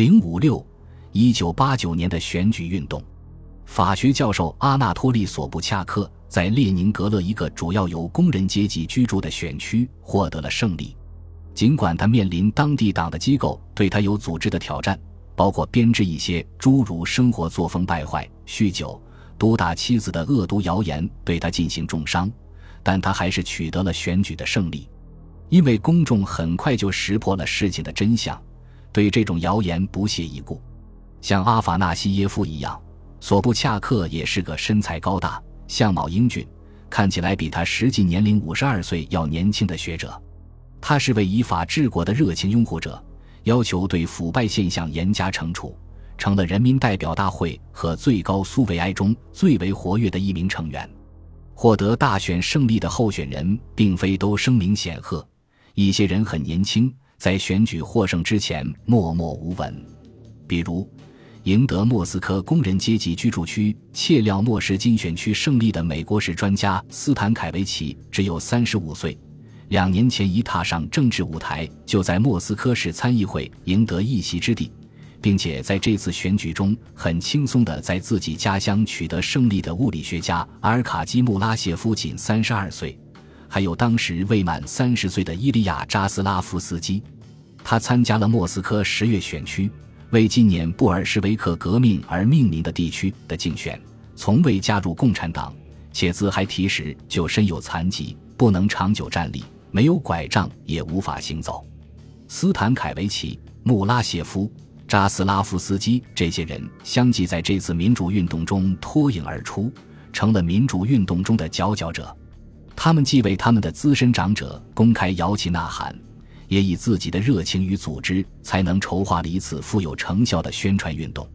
零五六一九八九年的选举运动，法学教授阿纳托利·索布恰克在列宁格勒一个主要由工人阶级居住的选区获得了胜利。尽管他面临当地党的机构对他有组织的挑战，包括编织一些诸如生活作风败坏、酗酒、毒打妻子的恶毒谣言对他进行重伤，但他还是取得了选举的胜利。因为公众很快就识破了事情的真相，对这种谣言不屑一顾。像阿法纳西耶夫一样，索布恰克也是个身材高大、相貌英俊、看起来比他实际年龄五十二岁要年轻的学者。他是位依法治国的热情拥护者，要求对腐败现象严加惩处，成了人民代表大会和最高苏维埃中最为活跃的一名成员。获得大选胜利的候选人并非都声名显赫，一些人很年轻，在选举获胜之前默默无闻。比如，赢得莫斯科工人阶级居住区切廖莫什金选区胜利的美国史专家斯坦凯维奇只有三十五岁。两年前一踏上政治舞台，就在莫斯科市参议会赢得一席之地，并且在这次选举中很轻松地在自己家乡取得胜利的物理学家阿尔卡基穆拉谢夫仅三十二岁，还有当时未满三十岁的伊利亚扎斯拉夫斯基，他参加了莫斯科十月选区为纪念布尔什维克革命而命名的地区的竞选，从未加入共产党，且自还提时就身有残疾，不能长久站立。没有拐杖也无法行走。斯坦凯维奇、穆拉谢夫、扎斯拉夫斯基这些人相继在这次民主运动中脱颖而出，成了民主运动中的佼佼者。他们既为他们的资深长者公开摇旗呐喊，也以自己的热情与组织才能筹划了一次富有成效的宣传运动。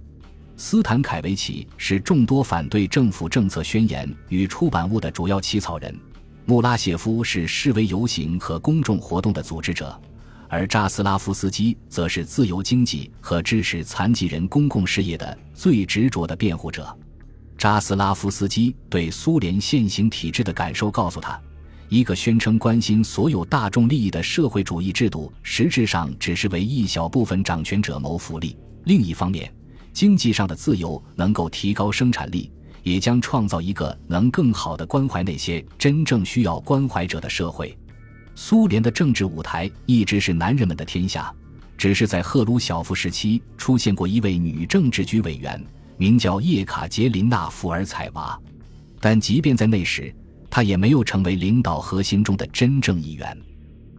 斯坦凯维奇是众多反对政府政策宣言与出版物的主要起草人。穆拉谢夫是示威游行和公众活动的组织者，而扎斯拉夫斯基则是自由经济和支持残疾人公共事业的最执着的辩护者。扎斯拉夫斯基对苏联现行体制的感受告诉他：一个宣称关心所有大众利益的社会主义制度，实质上只是为一小部分掌权者谋福利。另一方面，经济上的自由能够提高生产力。也将创造一个能更好的关怀那些真正需要关怀者的社会。苏联的政治舞台一直是男人们的天下，只是在赫鲁晓夫时期出现过一位女政治局委员，名叫叶卡捷琳娜·富尔采娃。但即便在那时，她也没有成为领导核心中的真正一员。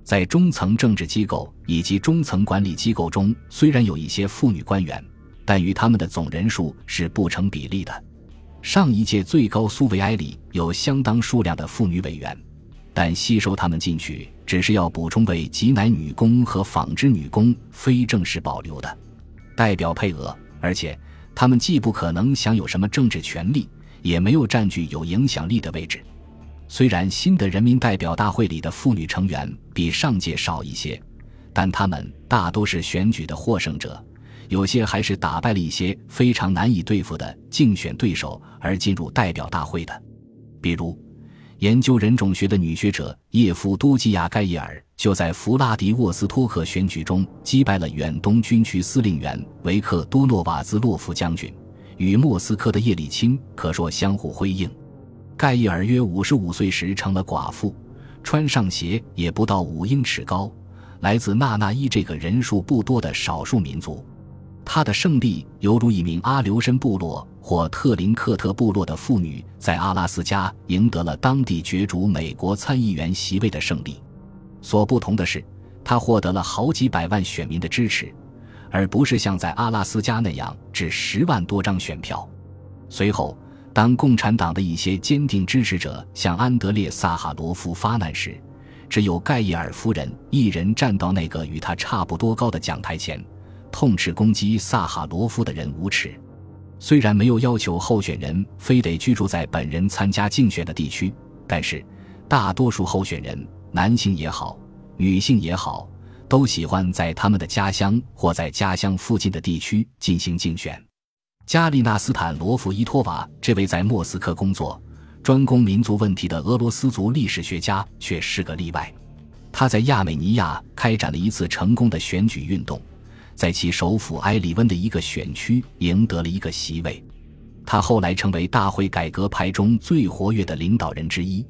在中层政治机构以及中层管理机构中，虽然有一些妇女官员，但与他们的总人数是不成比例的。上一届最高苏维埃里有相当数量的妇女委员，但吸收他们进去只是要补充为挤奶女工和纺织女工非正式保留的代表配额，而且他们既不可能享有什么政治权利，也没有占据有影响力的位置。虽然新的人民代表大会里的妇女成员比上届少一些，但他们大都是选举的获胜者。有些还是打败了一些非常难以对付的竞选对手而进入代表大会的，比如研究人种学的女学者叶夫多基亚·盖伊尔就在弗拉迪沃斯托克选举中击败了远东军区司令员维克多诺瓦兹洛夫将军，与莫斯科的叶利钦可说相互辉映。盖伊尔约五十五岁时成了寡妇，穿上鞋也不到五英尺高，来自纳纳伊这个人数不多的少数民族。他的胜利犹如一名阿留申部落或特林克特部落的妇女在阿拉斯加赢得了当地角逐美国参议员席位的胜利。所不同的是，他获得了好几百万选民的支持，而不是像在阿拉斯加那样只十万多张选票。随后，当共产党的一些坚定支持者向安德烈·萨哈罗夫发难时，只有盖伊尔夫人一人站到那个与他差不多高的讲台前。痛斥攻击萨哈罗夫的人无耻。虽然没有要求候选人非得居住在本人参加竞选的地区，但是大多数候选人，男性也好，女性也好，都喜欢在他们的家乡或在家乡附近的地区进行竞选。加利纳斯坦罗夫伊托娃这位在莫斯科工作、专攻民族问题的俄罗斯族历史学家却是个例外。他在亚美尼亚开展了一次成功的选举运动。在其首府埃里温的一个选区赢得了一个席位。他后来成为大会改革派中最活跃的领导人之一。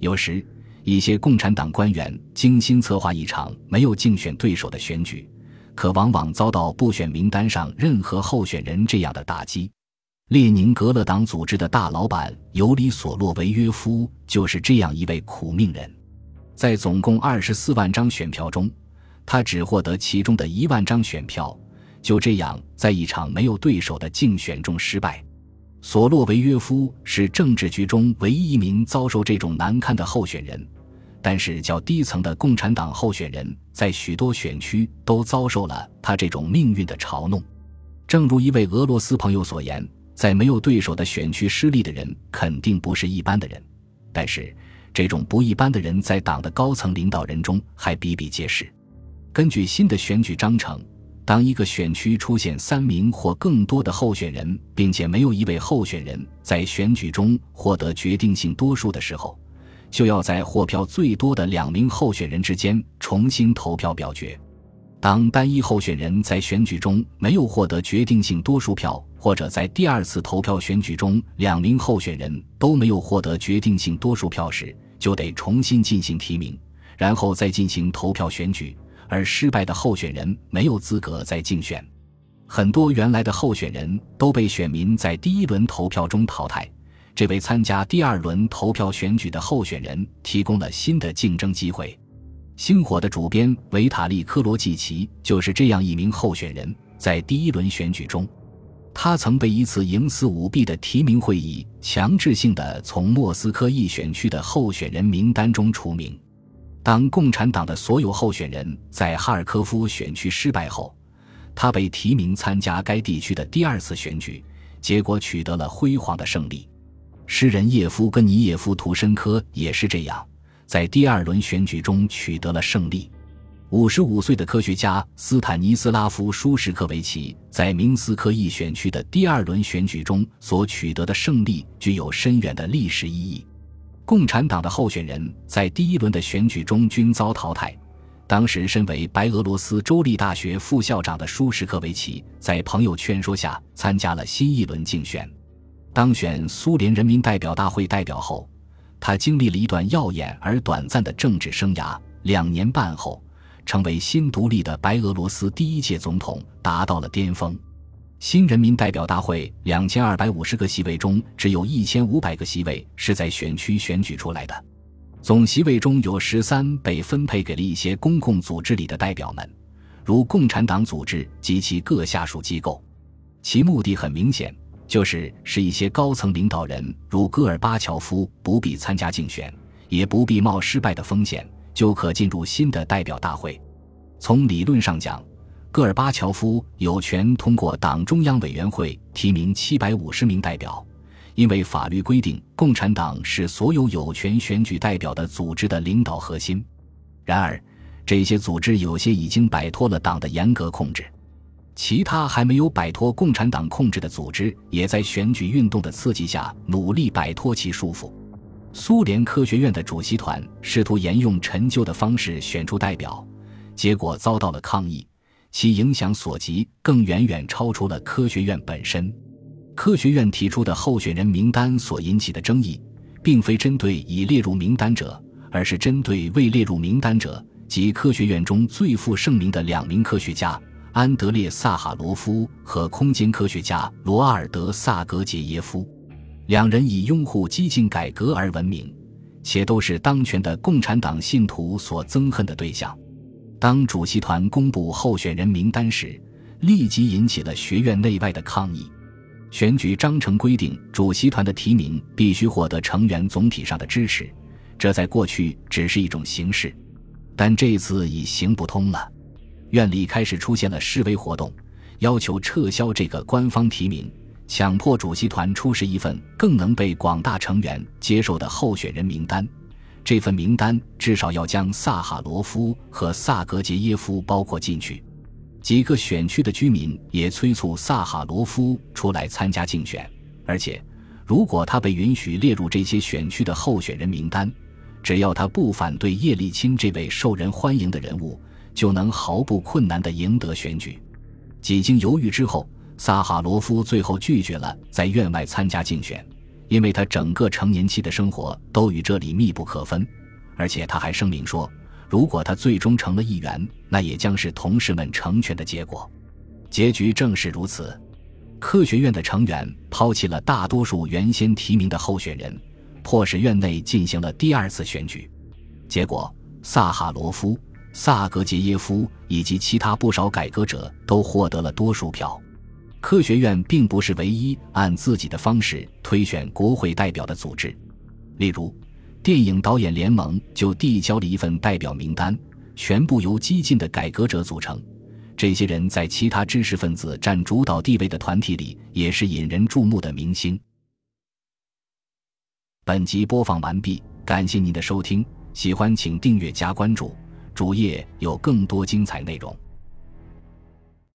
有时，一些共产党官员精心策划一场没有竞选对手的选举，可往往遭到不选名单上任何候选人这样的打击。列宁格勒党组织的大老板尤里·索洛维约夫就是这样一位苦命人。在总共二十四万张选票中，他只获得其中的一万张选票，就这样在一场没有对手的竞选中失败。索洛维约夫是政治局中唯一一名遭受这种难堪的候选人，但是较低层的共产党候选人在许多选区都遭受了他这种命运的嘲弄。正如一位俄罗斯朋友所言，在没有对手的选区失利的人肯定不是一般的人，但是这种不一般的人在党的高层领导人中还比比皆是。根据新的选举章程。当一个选区出现三名或更多的候选人，并且没有一位候选人在选举中获得决定性多数的时候，就要在获票最多的两名候选人之间重新投票表决。当单一候选人在选举中没有获得决定性多数票，或者在第二次投票选举中两名候选人都没有获得决定性多数票时，就得重新进行提名，然后再进行投票选举。而失败的候选人没有资格再竞选，很多原来的候选人都被选民在第一轮投票中淘汰，这为参加第二轮投票选举的候选人提供了新的竞争机会。星火的主编维塔利·科罗季奇就是这样一名候选人，在第一轮选举中，他曾被一次营私舞弊的提名会议强制性的从莫斯科一选区的候选人名单中除名。当共产党的所有候选人在哈尔科夫选区失败后，他被提名参加该地区的第二次选举，结果取得了辉煌的胜利。诗人叶夫根尼耶夫·图申科也是这样，在第二轮选举中取得了胜利。五十五岁的科学家斯坦尼斯拉夫·舒什科维奇在明斯克一选区的第二轮选举中所取得的胜利具有深远的历史意义。共产党的候选人在第一轮的选举中均遭淘汰。当时，身为白俄罗斯州立大学副校长的舒什克维奇，在朋友劝说下参加了新一轮竞选，当选苏联人民代表大会代表后，他经历了一段耀眼而短暂的政治生涯。两年半后，成为新独立的白俄罗斯第一届总统，达到了巅峰。新人民代表大会两千二百五十个席位中，只有一千五百个席位是在选区选举出来的。总席位中有十三被分配给了一些公共组织里的代表们，如共产党组织及其各下属机构。其目的很明显，就是使一些高层领导人，如戈尔巴乔夫，不必参加竞选，也不必冒失败的风险，就可进入新的代表大会。从理论上讲。戈尔巴乔夫有权通过党中央委员会提名七百五十名代表，因为法律规定，共产党是所有有权选举代表的组织的领导核心。然而，这些组织有些已经摆脱了党的严格控制，其他还没有摆脱共产党控制的组织，也在选举运动的刺激下努力摆脱其束缚。苏联科学院的主席团试图沿用陈旧的方式选出代表，结果遭到了抗议。其影响所及更远远超出了科学院本身。科学院提出的候选人名单所引起的争议，并非针对已列入名单者，而是针对未列入名单者及科学院中最负盛名的两名科学家安德烈·萨哈罗夫和空间科学家罗阿尔德·萨格杰耶夫。两人以拥护激进改革而闻名，且都是当权的共产党信徒所憎恨的对象。当主席团公布候选人名单时，立即引起了学院内外的抗议。选举章程规定，主席团的提名必须获得成员总体上的支持，这在过去只是一种形式，但这次已行不通了。院里开始出现了示威活动，要求撤销这个官方提名，强迫主席团出示一份更能被广大成员接受的候选人名单。这份名单至少要将萨哈罗夫和萨格杰耶夫包括进去。几个选区的居民也催促萨哈罗夫出来参加竞选，而且，如果他被允许列入这些选区的候选人名单，只要他不反对叶利钦这位受人欢迎的人物，就能毫不困难地赢得选举。几经犹豫之后，萨哈罗夫最后拒绝了在院外参加竞选，因为他整个成年期的生活都与这里密不可分，而且他还声明说，如果他最终成了议员，那也将是同事们成全的结果。结局正是如此，科学院的成员抛弃了大多数原先提名的候选人，迫使院内进行了第二次选举。结果，萨哈罗夫。萨格杰耶夫以及其他不少改革者都获得了多数票。科学院并不是唯一按自己的方式推选国会代表的组织。例如，电影导演联盟就递交了一份代表名单，全部由激进的改革者组成。这些人在其他知识分子占主导地位的团体里也是引人注目的明星。本集播放完毕，感谢您的收听，喜欢请订阅加关注。主页有更多精彩内容。